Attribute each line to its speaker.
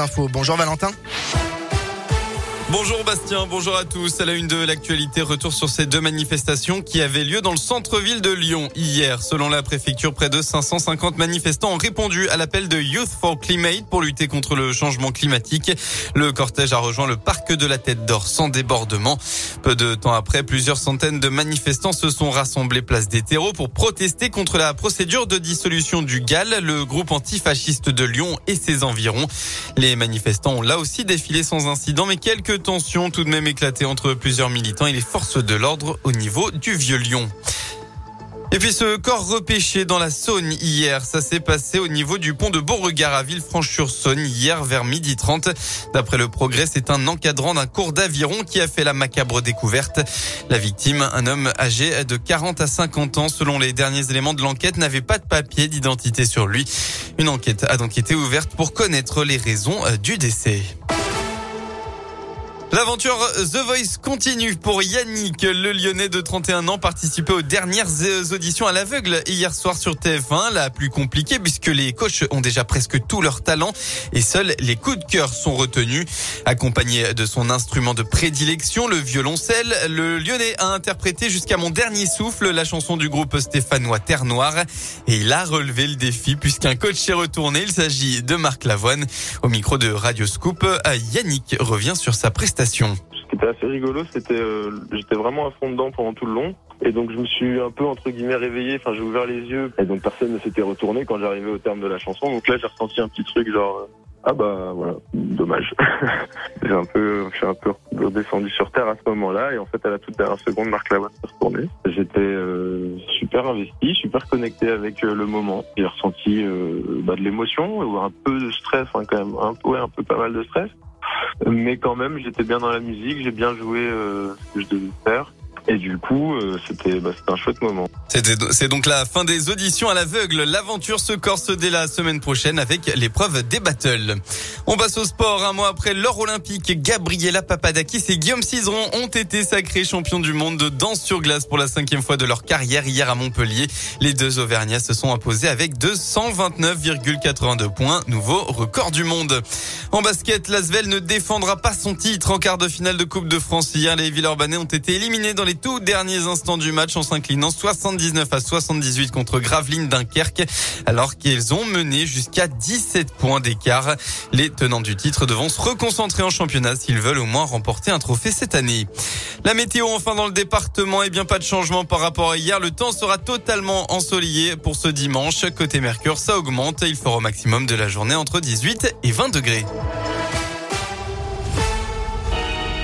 Speaker 1: infos. Bonjour Valentin.
Speaker 2: Bonjour Bastien, bonjour à tous. À la une de l'actualité, retour sur ces deux manifestations qui avaient lieu dans le centre-ville de Lyon hier. Selon la préfecture, près de 550 manifestants ont répondu à l'appel de Youth for Climate pour lutter contre le changement climatique. Le cortège a rejoint le parc de la Tête d'Or sans débordement. Peu de temps après, plusieurs centaines de manifestants se sont rassemblés place des terreaux pour protester contre la procédure de dissolution du GAL, le groupe antifasciste de Lyon et ses environs. Les manifestants ont là aussi défilé sans incident, mais quelques tensions tout de même éclatées entre plusieurs militants et les forces de l'ordre au niveau du Vieux-Lyon. Et puis ce corps repêché dans la Saône hier, ça s'est passé au niveau du pont de Beauregard à Villefranche-sur-Saône hier vers midi 30. D'après le progrès, c'est un encadrant d'un cours d'aviron qui a fait la macabre découverte. La victime, un homme âgé de 40 à 50 ans, selon les derniers éléments de l'enquête, n'avait pas de papier d'identité sur lui. Une enquête a donc été ouverte pour connaître les raisons du décès. L'aventure The Voice continue pour Yannick, le Lyonnais de 31 ans, participé aux dernières auditions à l'aveugle hier soir sur TF1, la plus compliquée puisque les coachs ont déjà presque tout leur talent et seuls les coups de cœur sont retenus. Accompagné de son instrument de prédilection, le violoncelle, le Lyonnais a interprété jusqu'à mon dernier souffle la chanson du groupe stéphanois Terre Noire et il a relevé le défi puisqu'un coach est retourné. Il s'agit de Marc Lavoine. Au micro de Radio Scoop, Yannick revient sur sa prestation
Speaker 3: ce qui était assez rigolo, c'était euh, j'étais vraiment à fond dedans pendant tout le long. Et donc je me suis un peu entre guillemets réveillé, enfin j'ai ouvert les yeux et donc personne ne s'était retourné quand j'arrivais au terme de la chanson. Donc là j'ai ressenti un petit truc genre euh, ah bah voilà, dommage. j'ai un peu je suis un peu redescendu sur terre à ce moment-là et en fait à la toute dernière seconde Marc Lavoine s'est retourné. J'étais euh, super investi, super connecté avec le moment. J'ai ressenti bah, de l'émotion ou un peu de stress, hein, quand même un peu un peu pas mal de stress mais quand même, j'étais bien dans la musique, j'ai bien joué euh, ce que je devais faire. Et du coup, euh, c'était bah, un chouette moment.
Speaker 2: C'est donc la fin des auditions à l'aveugle. L'aventure se corse dès la semaine prochaine avec l'épreuve des battles. On passe au sport. Un mois après l'or olympique, Gabriela Papadakis et Guillaume Cizeron ont été sacrés champions du monde de danse sur glace pour la cinquième fois de leur carrière hier à Montpellier. Les deux Auvergnats se sont imposés avec 229,82 points. Nouveau record du monde. En basket, Lasvel ne défendra pas son titre en quart de finale de Coupe de France. Hier, les Villeurbanais ont été éliminés dans les tout derniers instants du match en s'inclinant 79 à 78 contre Gravelines Dunkerque alors qu'ils ont mené jusqu'à 17 points d'écart. Les tenants du titre devront se reconcentrer en championnat s'ils veulent au moins remporter un trophée cette année. La météo enfin dans le département, et eh bien pas de changement par rapport à hier. Le temps sera totalement ensoleillé pour ce dimanche. Côté Mercure, ça augmente. Il fera au maximum de la journée entre 18 et 20 degrés.